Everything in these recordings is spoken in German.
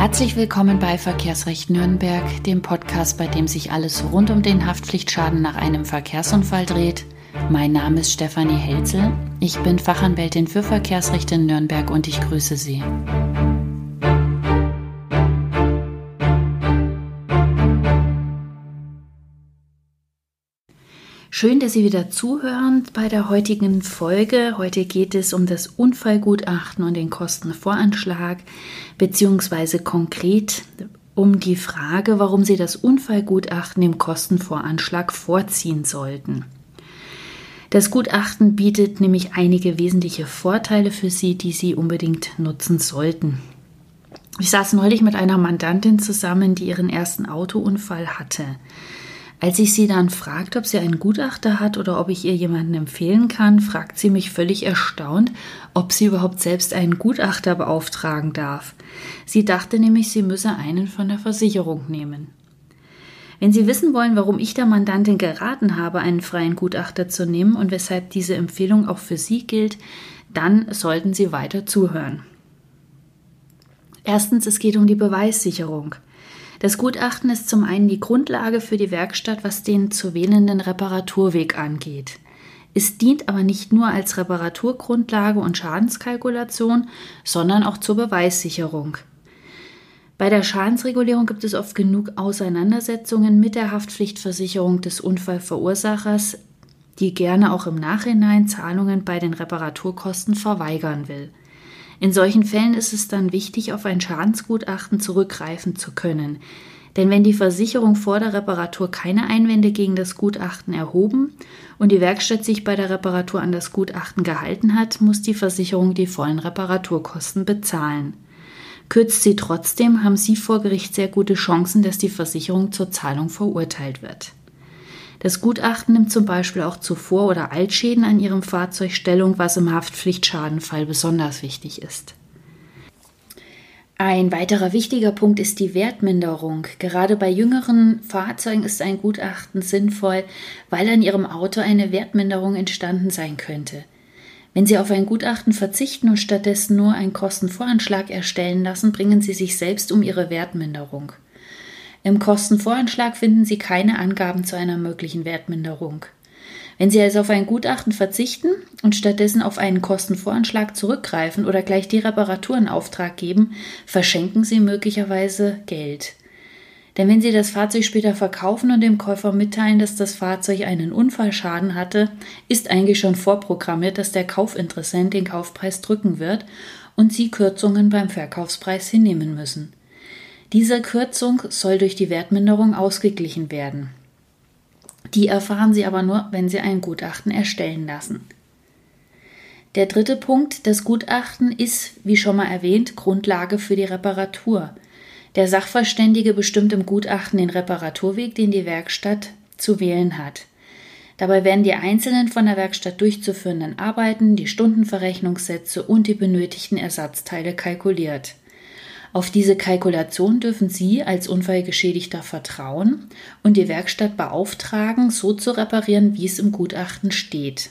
Herzlich willkommen bei Verkehrsrecht Nürnberg, dem Podcast, bei dem sich alles rund um den Haftpflichtschaden nach einem Verkehrsunfall dreht. Mein Name ist Stefanie Helzel. Ich bin Fachanwältin für Verkehrsrecht in Nürnberg und ich grüße Sie. Schön, dass Sie wieder zuhören bei der heutigen Folge. Heute geht es um das Unfallgutachten und den Kostenvoranschlag, beziehungsweise konkret um die Frage, warum Sie das Unfallgutachten im Kostenvoranschlag vorziehen sollten. Das Gutachten bietet nämlich einige wesentliche Vorteile für Sie, die Sie unbedingt nutzen sollten. Ich saß neulich mit einer Mandantin zusammen, die ihren ersten Autounfall hatte. Als ich sie dann fragte, ob sie einen Gutachter hat oder ob ich ihr jemanden empfehlen kann, fragt sie mich völlig erstaunt, ob sie überhaupt selbst einen Gutachter beauftragen darf. Sie dachte nämlich, sie müsse einen von der Versicherung nehmen. Wenn Sie wissen wollen, warum ich der Mandantin geraten habe, einen freien Gutachter zu nehmen und weshalb diese Empfehlung auch für Sie gilt, dann sollten Sie weiter zuhören. Erstens, es geht um die Beweissicherung. Das Gutachten ist zum einen die Grundlage für die Werkstatt, was den zu wählenden Reparaturweg angeht. Es dient aber nicht nur als Reparaturgrundlage und Schadenskalkulation, sondern auch zur Beweissicherung. Bei der Schadensregulierung gibt es oft genug Auseinandersetzungen mit der Haftpflichtversicherung des Unfallverursachers, die gerne auch im Nachhinein Zahlungen bei den Reparaturkosten verweigern will. In solchen Fällen ist es dann wichtig, auf ein Schadensgutachten zurückgreifen zu können. Denn wenn die Versicherung vor der Reparatur keine Einwände gegen das Gutachten erhoben und die Werkstatt sich bei der Reparatur an das Gutachten gehalten hat, muss die Versicherung die vollen Reparaturkosten bezahlen. Kürzt sie trotzdem, haben Sie vor Gericht sehr gute Chancen, dass die Versicherung zur Zahlung verurteilt wird. Das Gutachten nimmt zum Beispiel auch zu Vor- oder Altschäden an Ihrem Fahrzeug Stellung, was im Haftpflichtschadenfall besonders wichtig ist. Ein weiterer wichtiger Punkt ist die Wertminderung. Gerade bei jüngeren Fahrzeugen ist ein Gutachten sinnvoll, weil an Ihrem Auto eine Wertminderung entstanden sein könnte. Wenn Sie auf ein Gutachten verzichten und stattdessen nur einen Kostenvoranschlag erstellen lassen, bringen Sie sich selbst um Ihre Wertminderung. Im Kostenvoranschlag finden Sie keine Angaben zu einer möglichen Wertminderung. Wenn Sie also auf ein Gutachten verzichten und stattdessen auf einen Kostenvoranschlag zurückgreifen oder gleich die Reparatur in Auftrag geben, verschenken Sie möglicherweise Geld. Denn wenn Sie das Fahrzeug später verkaufen und dem Käufer mitteilen, dass das Fahrzeug einen Unfallschaden hatte, ist eigentlich schon vorprogrammiert, dass der Kaufinteressent den Kaufpreis drücken wird und Sie Kürzungen beim Verkaufspreis hinnehmen müssen. Diese Kürzung soll durch die Wertminderung ausgeglichen werden. Die erfahren Sie aber nur, wenn Sie ein Gutachten erstellen lassen. Der dritte Punkt, das Gutachten ist, wie schon mal erwähnt, Grundlage für die Reparatur. Der Sachverständige bestimmt im Gutachten den Reparaturweg, den die Werkstatt zu wählen hat. Dabei werden die einzelnen von der Werkstatt durchzuführenden Arbeiten, die Stundenverrechnungssätze und die benötigten Ersatzteile kalkuliert. Auf diese Kalkulation dürfen Sie als Unfallgeschädigter vertrauen und die Werkstatt beauftragen, so zu reparieren, wie es im Gutachten steht.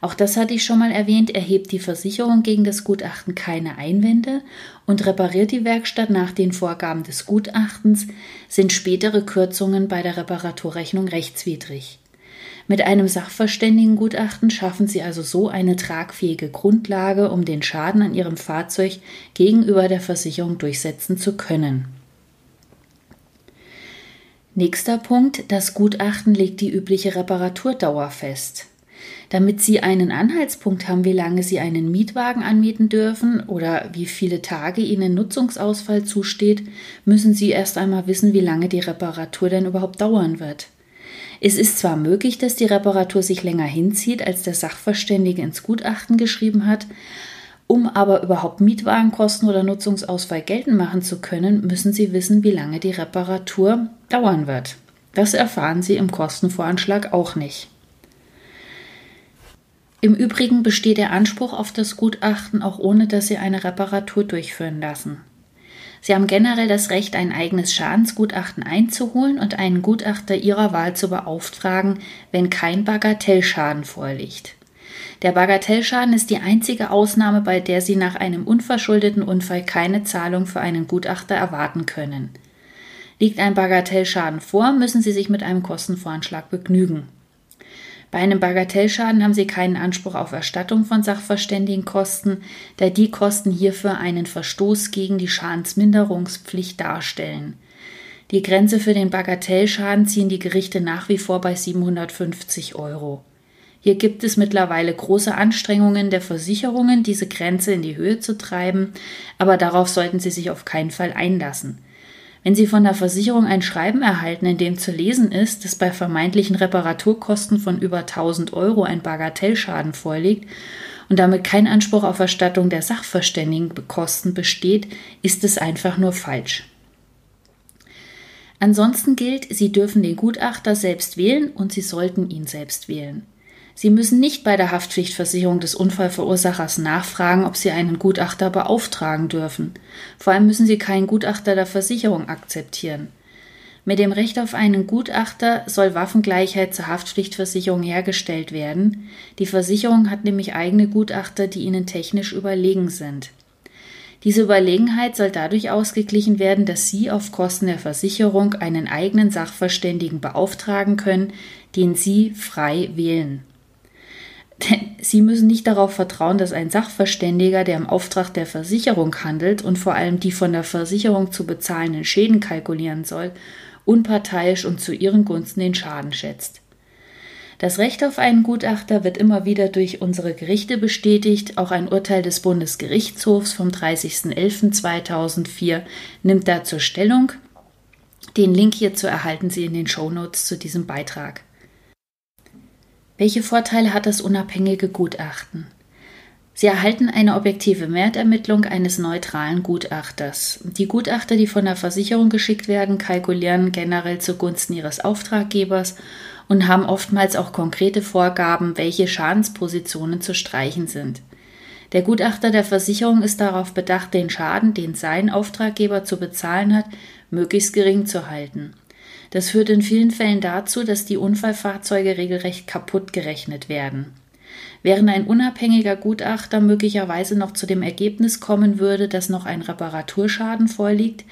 Auch das hatte ich schon mal erwähnt, erhebt die Versicherung gegen das Gutachten keine Einwände und repariert die Werkstatt nach den Vorgaben des Gutachtens, sind spätere Kürzungen bei der Reparaturrechnung rechtswidrig. Mit einem Sachverständigengutachten schaffen Sie also so eine tragfähige Grundlage, um den Schaden an Ihrem Fahrzeug gegenüber der Versicherung durchsetzen zu können. Nächster Punkt. Das Gutachten legt die übliche Reparaturdauer fest. Damit Sie einen Anhaltspunkt haben, wie lange Sie einen Mietwagen anmieten dürfen oder wie viele Tage Ihnen Nutzungsausfall zusteht, müssen Sie erst einmal wissen, wie lange die Reparatur denn überhaupt dauern wird. Es ist zwar möglich, dass die Reparatur sich länger hinzieht, als der Sachverständige ins Gutachten geschrieben hat, um aber überhaupt Mietwagenkosten oder Nutzungsausfall geltend machen zu können, müssen Sie wissen, wie lange die Reparatur dauern wird. Das erfahren Sie im Kostenvoranschlag auch nicht. Im Übrigen besteht der Anspruch auf das Gutachten auch ohne, dass Sie eine Reparatur durchführen lassen. Sie haben generell das Recht, ein eigenes Schadensgutachten einzuholen und einen Gutachter Ihrer Wahl zu beauftragen, wenn kein Bagatellschaden vorliegt. Der Bagatellschaden ist die einzige Ausnahme, bei der Sie nach einem unverschuldeten Unfall keine Zahlung für einen Gutachter erwarten können. Liegt ein Bagatellschaden vor, müssen Sie sich mit einem Kostenvoranschlag begnügen. Bei einem Bagatellschaden haben Sie keinen Anspruch auf Erstattung von Sachverständigenkosten, da die Kosten hierfür einen Verstoß gegen die Schadensminderungspflicht darstellen. Die Grenze für den Bagatellschaden ziehen die Gerichte nach wie vor bei 750 Euro. Hier gibt es mittlerweile große Anstrengungen der Versicherungen, diese Grenze in die Höhe zu treiben, aber darauf sollten Sie sich auf keinen Fall einlassen. Wenn Sie von der Versicherung ein Schreiben erhalten, in dem zu lesen ist, dass bei vermeintlichen Reparaturkosten von über 1000 Euro ein Bagatellschaden vorliegt und damit kein Anspruch auf Erstattung der Sachverständigenkosten besteht, ist es einfach nur falsch. Ansonsten gilt, Sie dürfen den Gutachter selbst wählen und Sie sollten ihn selbst wählen. Sie müssen nicht bei der Haftpflichtversicherung des Unfallverursachers nachfragen, ob Sie einen Gutachter beauftragen dürfen. Vor allem müssen Sie keinen Gutachter der Versicherung akzeptieren. Mit dem Recht auf einen Gutachter soll Waffengleichheit zur Haftpflichtversicherung hergestellt werden. Die Versicherung hat nämlich eigene Gutachter, die ihnen technisch überlegen sind. Diese Überlegenheit soll dadurch ausgeglichen werden, dass Sie auf Kosten der Versicherung einen eigenen Sachverständigen beauftragen können, den Sie frei wählen. Sie müssen nicht darauf vertrauen, dass ein Sachverständiger, der im Auftrag der Versicherung handelt und vor allem die von der Versicherung zu bezahlenden Schäden kalkulieren soll, unparteiisch und zu Ihren Gunsten den Schaden schätzt. Das Recht auf einen Gutachter wird immer wieder durch unsere Gerichte bestätigt. Auch ein Urteil des Bundesgerichtshofs vom 30.11.2004 nimmt dazu Stellung. Den Link hierzu erhalten Sie in den Shownotes zu diesem Beitrag. Welche Vorteile hat das unabhängige Gutachten? Sie erhalten eine objektive Wertermittlung eines neutralen Gutachters. Die Gutachter, die von der Versicherung geschickt werden, kalkulieren generell zugunsten ihres Auftraggebers und haben oftmals auch konkrete Vorgaben, welche Schadenspositionen zu streichen sind. Der Gutachter der Versicherung ist darauf bedacht, den Schaden, den sein Auftraggeber zu bezahlen hat, möglichst gering zu halten. Das führt in vielen Fällen dazu, dass die Unfallfahrzeuge regelrecht kaputt gerechnet werden. Während ein unabhängiger Gutachter möglicherweise noch zu dem Ergebnis kommen würde, dass noch ein Reparaturschaden vorliegt,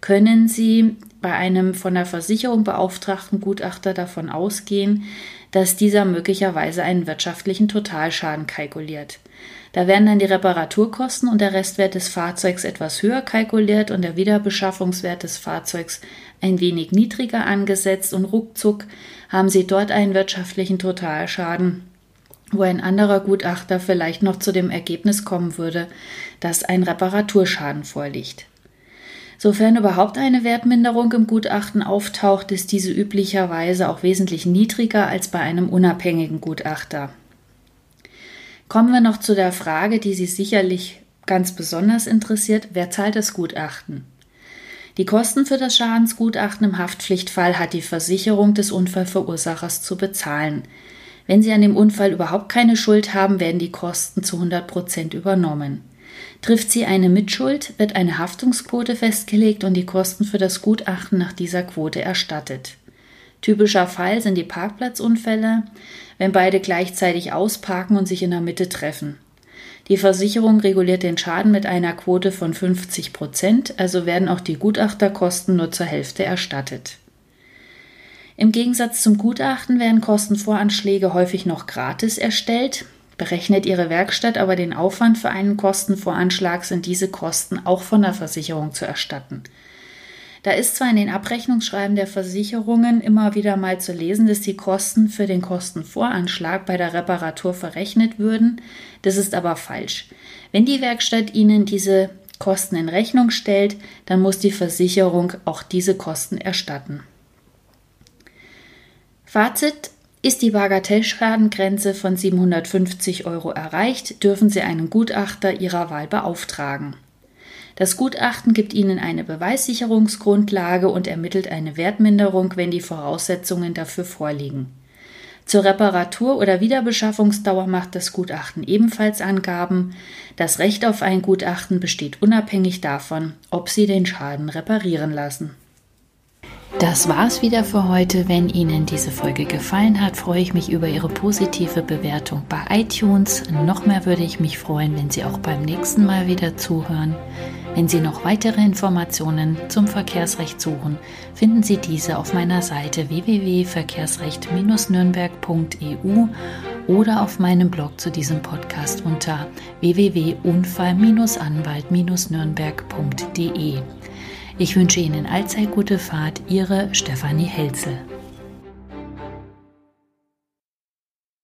können Sie bei einem von der Versicherung beauftragten Gutachter davon ausgehen, dass dieser möglicherweise einen wirtschaftlichen Totalschaden kalkuliert. Da werden dann die Reparaturkosten und der Restwert des Fahrzeugs etwas höher kalkuliert und der Wiederbeschaffungswert des Fahrzeugs ein wenig niedriger angesetzt und ruckzuck haben sie dort einen wirtschaftlichen Totalschaden, wo ein anderer Gutachter vielleicht noch zu dem Ergebnis kommen würde, dass ein Reparaturschaden vorliegt. Sofern überhaupt eine Wertminderung im Gutachten auftaucht, ist diese üblicherweise auch wesentlich niedriger als bei einem unabhängigen Gutachter. Kommen wir noch zu der Frage, die Sie sicherlich ganz besonders interessiert, wer zahlt das Gutachten? Die Kosten für das Schadensgutachten im Haftpflichtfall hat die Versicherung des Unfallverursachers zu bezahlen. Wenn Sie an dem Unfall überhaupt keine Schuld haben, werden die Kosten zu 100 Prozent übernommen. Trifft sie eine Mitschuld, wird eine Haftungsquote festgelegt und die Kosten für das Gutachten nach dieser Quote erstattet. Typischer Fall sind die Parkplatzunfälle, wenn beide gleichzeitig ausparken und sich in der Mitte treffen. Die Versicherung reguliert den Schaden mit einer Quote von 50 Prozent, also werden auch die Gutachterkosten nur zur Hälfte erstattet. Im Gegensatz zum Gutachten werden Kostenvoranschläge häufig noch gratis erstellt. Berechnet Ihre Werkstatt aber den Aufwand für einen Kostenvoranschlag, sind diese Kosten auch von der Versicherung zu erstatten. Da ist zwar in den Abrechnungsschreiben der Versicherungen immer wieder mal zu lesen, dass die Kosten für den Kostenvoranschlag bei der Reparatur verrechnet würden. Das ist aber falsch. Wenn die Werkstatt Ihnen diese Kosten in Rechnung stellt, dann muss die Versicherung auch diese Kosten erstatten. Fazit ist die Bagatellschadengrenze von 750 Euro erreicht, dürfen Sie einen Gutachter Ihrer Wahl beauftragen. Das Gutachten gibt Ihnen eine Beweissicherungsgrundlage und ermittelt eine Wertminderung, wenn die Voraussetzungen dafür vorliegen. Zur Reparatur oder Wiederbeschaffungsdauer macht das Gutachten ebenfalls Angaben. Das Recht auf ein Gutachten besteht unabhängig davon, ob Sie den Schaden reparieren lassen. Das war's wieder für heute. Wenn Ihnen diese Folge gefallen hat, freue ich mich über Ihre positive Bewertung bei iTunes. Noch mehr würde ich mich freuen, wenn Sie auch beim nächsten Mal wieder zuhören. Wenn Sie noch weitere Informationen zum Verkehrsrecht suchen, finden Sie diese auf meiner Seite www.verkehrsrecht-nürnberg.eu oder auf meinem Blog zu diesem Podcast unter www.unfall-anwalt-nürnberg.de. Ich wünsche Ihnen allzeit gute Fahrt, Ihre Stefanie Helzel.